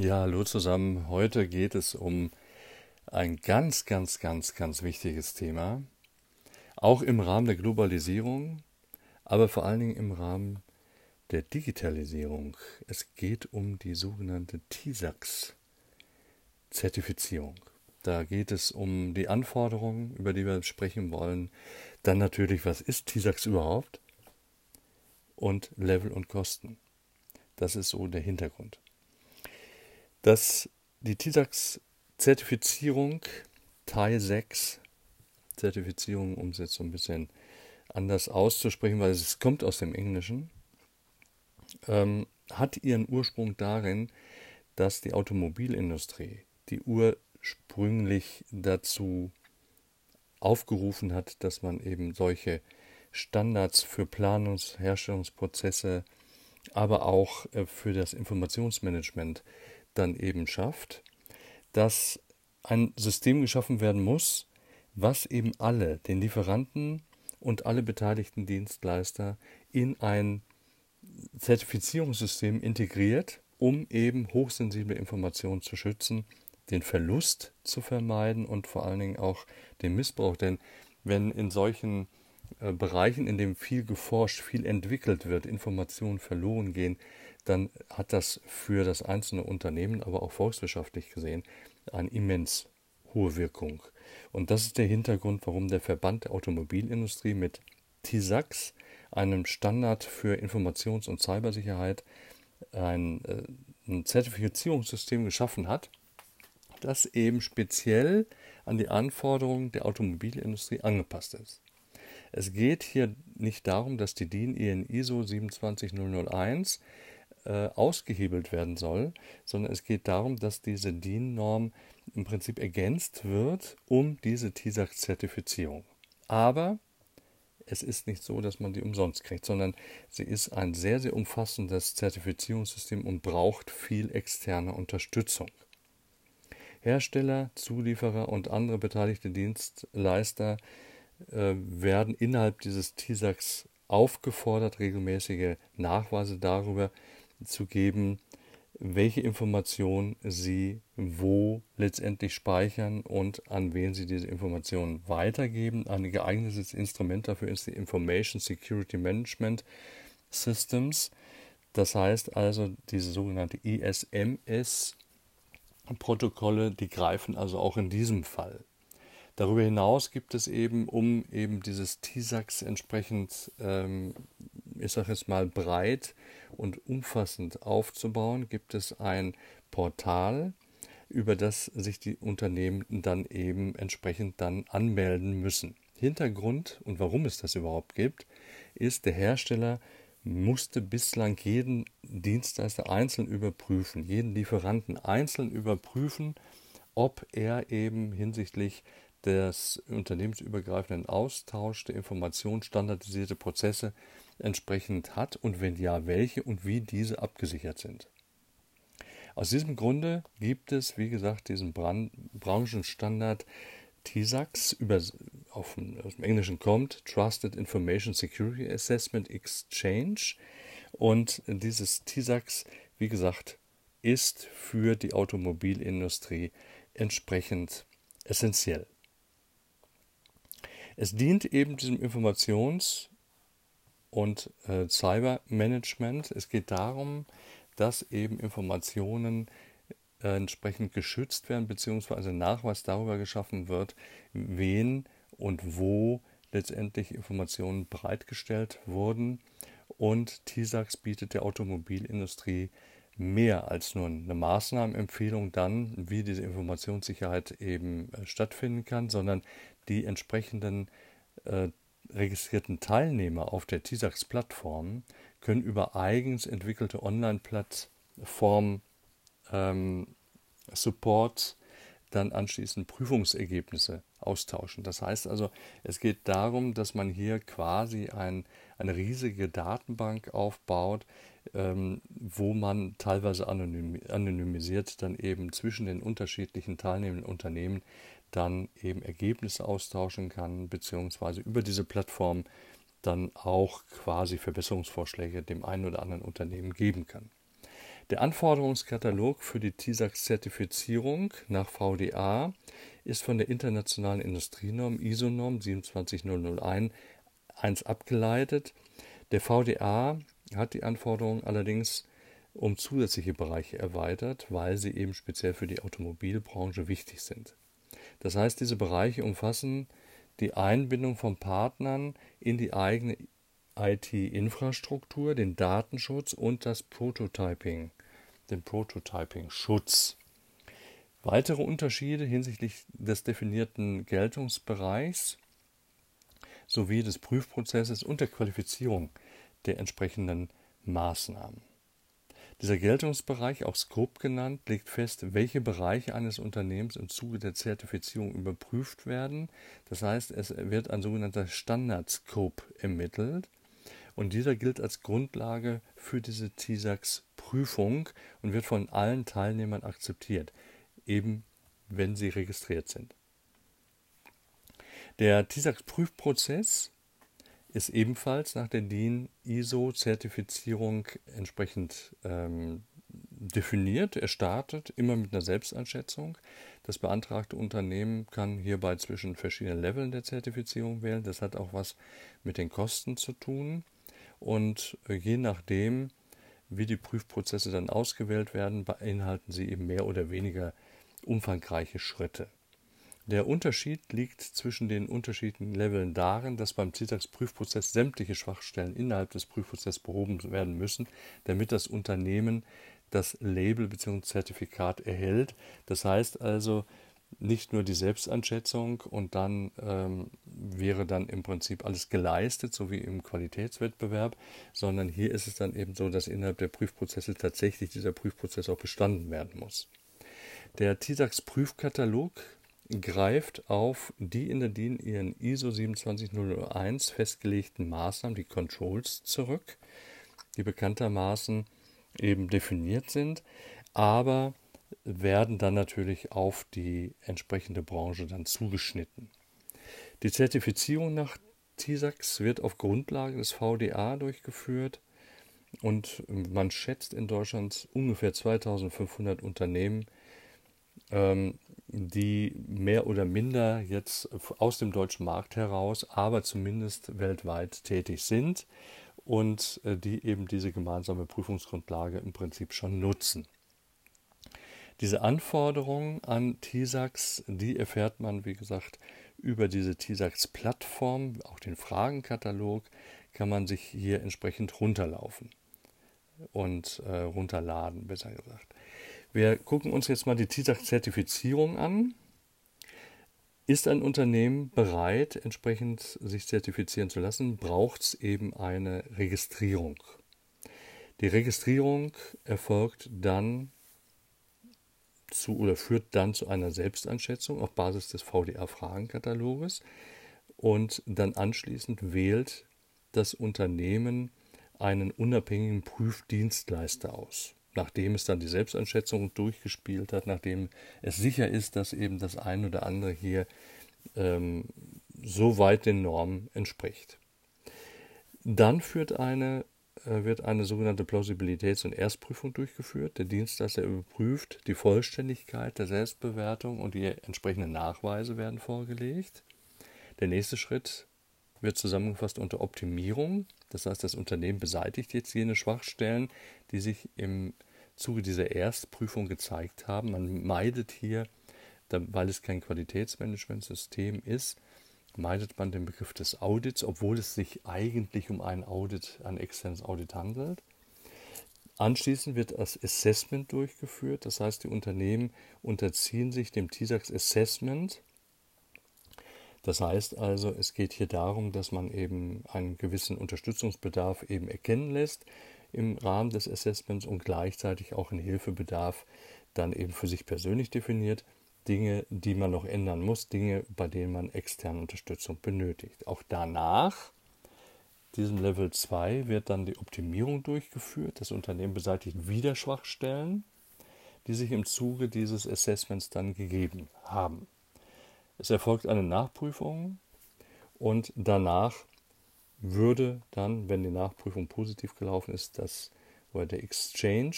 Ja, hallo zusammen. Heute geht es um ein ganz, ganz, ganz, ganz wichtiges Thema. Auch im Rahmen der Globalisierung, aber vor allen Dingen im Rahmen der Digitalisierung. Es geht um die sogenannte TISAX-Zertifizierung. Da geht es um die Anforderungen, über die wir sprechen wollen. Dann natürlich, was ist TISAX überhaupt? Und Level und Kosten. Das ist so der Hintergrund dass die TISAX-Zertifizierung Teil 6, Zertifizierung, um es jetzt so ein bisschen anders auszusprechen, weil es kommt aus dem Englischen, ähm, hat ihren Ursprung darin, dass die Automobilindustrie, die ursprünglich dazu aufgerufen hat, dass man eben solche Standards für Planungs-, Herstellungsprozesse, aber auch äh, für das Informationsmanagement dann eben schafft, dass ein System geschaffen werden muss, was eben alle, den Lieferanten und alle beteiligten Dienstleister in ein Zertifizierungssystem integriert, um eben hochsensible Informationen zu schützen, den Verlust zu vermeiden und vor allen Dingen auch den Missbrauch. Denn wenn in solchen äh, Bereichen, in denen viel geforscht, viel entwickelt wird, Informationen verloren gehen, dann hat das für das einzelne Unternehmen, aber auch volkswirtschaftlich gesehen, eine immens hohe Wirkung. Und das ist der Hintergrund, warum der Verband der Automobilindustrie mit TISAX, einem Standard für Informations- und Cybersicherheit, ein, äh, ein Zertifizierungssystem geschaffen hat, das eben speziell an die Anforderungen der Automobilindustrie angepasst ist. Es geht hier nicht darum, dass die DIN EN ISO 27001 äh, ausgehebelt werden soll, sondern es geht darum, dass diese DIN-Norm im Prinzip ergänzt wird um diese TISAX-Zertifizierung. Aber es ist nicht so, dass man die umsonst kriegt, sondern sie ist ein sehr, sehr umfassendes Zertifizierungssystem und braucht viel externe Unterstützung. Hersteller, Zulieferer und andere beteiligte Dienstleister äh, werden innerhalb dieses TISAX aufgefordert, regelmäßige Nachweise darüber zu geben, welche Informationen Sie wo letztendlich speichern und an wen Sie diese Informationen weitergeben. Ein geeignetes Instrument dafür ist die Information Security Management Systems. Das heißt also, diese sogenannte ISMS-Protokolle, die greifen also auch in diesem Fall. Darüber hinaus gibt es eben, um eben dieses TISAX entsprechend, ähm, ich sage jetzt mal, breit und umfassend aufzubauen, gibt es ein Portal, über das sich die Unternehmen dann eben entsprechend dann anmelden müssen. Hintergrund und warum es das überhaupt gibt, ist, der Hersteller musste bislang jeden Dienstleister einzeln überprüfen, jeden Lieferanten einzeln überprüfen, ob er eben hinsichtlich des unternehmensübergreifenden Austauschs der Informationen standardisierte Prozesse entsprechend hat und wenn ja, welche und wie diese abgesichert sind. Aus diesem Grunde gibt es, wie gesagt, diesen Brand Branchenstandard TISAX, über, auf, aus dem Englischen kommt, Trusted Information Security Assessment Exchange. Und dieses TISAX, wie gesagt, ist für die Automobilindustrie entsprechend essentiell. Es dient eben diesem Informations- und äh, Cybermanagement. Es geht darum, dass eben Informationen äh, entsprechend geschützt werden, beziehungsweise Nachweis darüber geschaffen wird, wen und wo letztendlich Informationen bereitgestellt wurden. Und TISAX bietet der Automobilindustrie mehr als nur eine Maßnahmenempfehlung dann, wie diese Informationssicherheit eben äh, stattfinden kann, sondern die entsprechenden äh, registrierten Teilnehmer auf der TISAX-Plattform können über eigens entwickelte Online-Plattform ähm, Support dann anschließend Prüfungsergebnisse austauschen. Das heißt also, es geht darum, dass man hier quasi ein, eine riesige Datenbank aufbaut, ähm, wo man teilweise anonym, anonymisiert dann eben zwischen den unterschiedlichen teilnehmenden Unternehmen dann eben Ergebnisse austauschen kann, beziehungsweise über diese Plattform dann auch quasi Verbesserungsvorschläge dem einen oder anderen Unternehmen geben kann. Der Anforderungskatalog für die TISAX-Zertifizierung nach VDA ist von der internationalen Industrienorm ISO-Norm 27001 abgeleitet. Der VDA hat die Anforderungen allerdings um zusätzliche Bereiche erweitert, weil sie eben speziell für die Automobilbranche wichtig sind. Das heißt, diese Bereiche umfassen die Einbindung von Partnern in die eigene IT-Infrastruktur, den Datenschutz und das Prototyping, den Prototyping-Schutz. Weitere Unterschiede hinsichtlich des definierten Geltungsbereichs sowie des Prüfprozesses und der Qualifizierung der entsprechenden Maßnahmen. Dieser Geltungsbereich, auch Scope genannt, legt fest, welche Bereiche eines Unternehmens im Zuge der Zertifizierung überprüft werden. Das heißt, es wird ein sogenannter Standard-Scope ermittelt und dieser gilt als Grundlage für diese TISAX-Prüfung und wird von allen Teilnehmern akzeptiert, eben wenn sie registriert sind. Der TISAX-Prüfprozess ist ebenfalls nach der DIN ISO-Zertifizierung entsprechend ähm, definiert. Er startet immer mit einer Selbsteinschätzung. Das beantragte Unternehmen kann hierbei zwischen verschiedenen Leveln der Zertifizierung wählen. Das hat auch was mit den Kosten zu tun. Und äh, je nachdem, wie die Prüfprozesse dann ausgewählt werden, beinhalten sie eben mehr oder weniger umfangreiche Schritte. Der Unterschied liegt zwischen den unterschiedlichen Leveln darin, dass beim CITAX-Prüfprozess sämtliche Schwachstellen innerhalb des Prüfprozesses behoben werden müssen, damit das Unternehmen das Label bzw. Zertifikat erhält. Das heißt also, nicht nur die Selbstanschätzung und dann ähm, wäre dann im Prinzip alles geleistet, so wie im Qualitätswettbewerb, sondern hier ist es dann eben so, dass innerhalb der Prüfprozesse tatsächlich dieser Prüfprozess auch bestanden werden muss. Der TISAX-Prüfkatalog greift auf die in der DIN ihren ISO 27001 festgelegten Maßnahmen, die Controls, zurück, die bekanntermaßen eben definiert sind, aber werden dann natürlich auf die entsprechende Branche dann zugeschnitten. Die Zertifizierung nach TISAX wird auf Grundlage des VDA durchgeführt und man schätzt in Deutschland ungefähr 2500 Unternehmen, ähm, die mehr oder minder jetzt aus dem deutschen Markt heraus, aber zumindest weltweit tätig sind und äh, die eben diese gemeinsame Prüfungsgrundlage im Prinzip schon nutzen. Diese Anforderungen an TISAX, die erfährt man, wie gesagt, über diese TISAX-Plattform, auch den Fragenkatalog, kann man sich hier entsprechend runterlaufen und äh, runterladen, besser gesagt. Wir gucken uns jetzt mal die TISAX-Zertifizierung an. Ist ein Unternehmen bereit, entsprechend sich zertifizieren zu lassen, braucht es eben eine Registrierung. Die Registrierung erfolgt dann zu oder führt dann zu einer Selbsteinschätzung auf Basis des VDA-Fragenkataloges und dann anschließend wählt das Unternehmen einen unabhängigen Prüfdienstleister aus. Nachdem es dann die Selbsteinschätzung durchgespielt hat, nachdem es sicher ist, dass eben das eine oder andere hier ähm, so weit den Normen entspricht. Dann führt eine äh, wird eine sogenannte Plausibilitäts- und Erstprüfung durchgeführt. Der Dienstleister überprüft die Vollständigkeit der Selbstbewertung und die entsprechenden Nachweise werden vorgelegt. Der nächste Schritt wird zusammengefasst unter Optimierung. Das heißt, das Unternehmen beseitigt jetzt jene Schwachstellen, die sich im Zuge dieser Erstprüfung gezeigt haben. Man meidet hier, weil es kein Qualitätsmanagementsystem ist, meidet man den Begriff des Audits, obwohl es sich eigentlich um ein Audit, ein externes Audit handelt. Anschließend wird das Assessment durchgeführt, das heißt, die Unternehmen unterziehen sich dem TISAX Assessment. Das heißt also, es geht hier darum, dass man eben einen gewissen Unterstützungsbedarf eben erkennen lässt im Rahmen des Assessments und gleichzeitig auch einen Hilfebedarf dann eben für sich persönlich definiert. Dinge, die man noch ändern muss, Dinge, bei denen man externe Unterstützung benötigt. Auch danach, diesem Level 2, wird dann die Optimierung durchgeführt. Das Unternehmen beseitigt wieder Schwachstellen, die sich im Zuge dieses Assessments dann gegeben haben. Es erfolgt eine Nachprüfung und danach würde dann, wenn die Nachprüfung positiv gelaufen ist, das oder der Exchange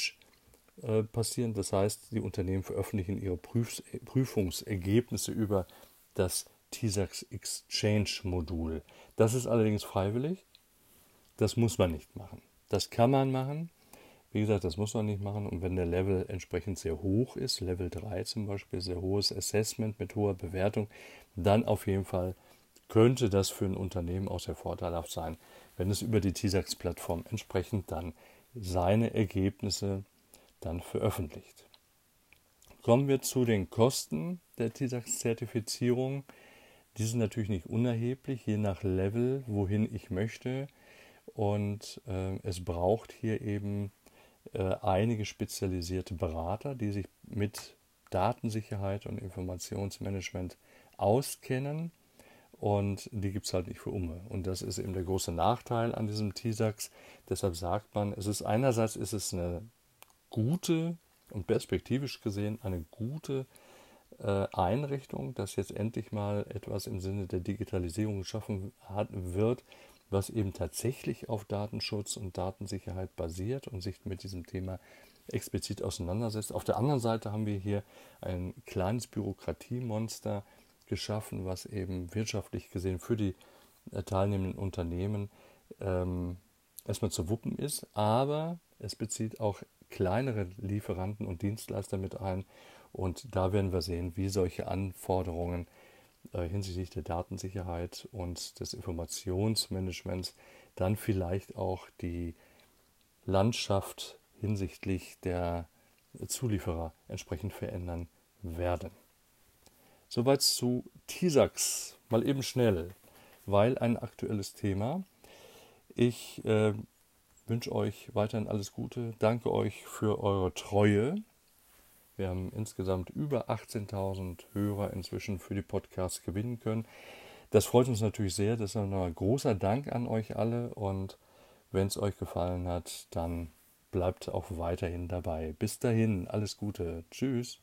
äh, passieren. Das heißt, die Unternehmen veröffentlichen ihre Prüf Prüfungsergebnisse über das TISAX Exchange Modul. Das ist allerdings freiwillig. Das muss man nicht machen. Das kann man machen. Wie gesagt, das muss man nicht machen. Und wenn der Level entsprechend sehr hoch ist, Level 3 zum Beispiel, sehr hohes Assessment mit hoher Bewertung, dann auf jeden Fall könnte das für ein Unternehmen auch sehr vorteilhaft sein, wenn es über die TISAX-Plattform entsprechend dann seine Ergebnisse dann veröffentlicht. Kommen wir zu den Kosten der TISAX-Zertifizierung. Die sind natürlich nicht unerheblich, je nach Level, wohin ich möchte. Und äh, es braucht hier eben äh, einige spezialisierte Berater, die sich mit Datensicherheit und Informationsmanagement auskennen. Und die gibt es halt nicht für Umme. Und das ist eben der große Nachteil an diesem TISAX. Deshalb sagt man, es ist einerseits ist es eine gute und perspektivisch gesehen eine gute äh, Einrichtung, dass jetzt endlich mal etwas im Sinne der Digitalisierung geschaffen hat, wird, was eben tatsächlich auf Datenschutz und Datensicherheit basiert und sich mit diesem Thema explizit auseinandersetzt. Auf der anderen Seite haben wir hier ein kleines Bürokratiemonster geschaffen, was eben wirtschaftlich gesehen für die äh, teilnehmenden Unternehmen ähm, erstmal zu wuppen ist, aber es bezieht auch kleinere Lieferanten und Dienstleister mit ein und da werden wir sehen, wie solche Anforderungen äh, hinsichtlich der Datensicherheit und des Informationsmanagements dann vielleicht auch die Landschaft hinsichtlich der Zulieferer entsprechend verändern werden. Soweit zu TISAX. Mal eben schnell, weil ein aktuelles Thema. Ich äh, wünsche euch weiterhin alles Gute. Danke euch für eure Treue. Wir haben insgesamt über 18.000 Hörer inzwischen für die Podcasts gewinnen können. Das freut uns natürlich sehr. Das ist ein großer Dank an euch alle. Und wenn es euch gefallen hat, dann bleibt auch weiterhin dabei. Bis dahin, alles Gute. Tschüss.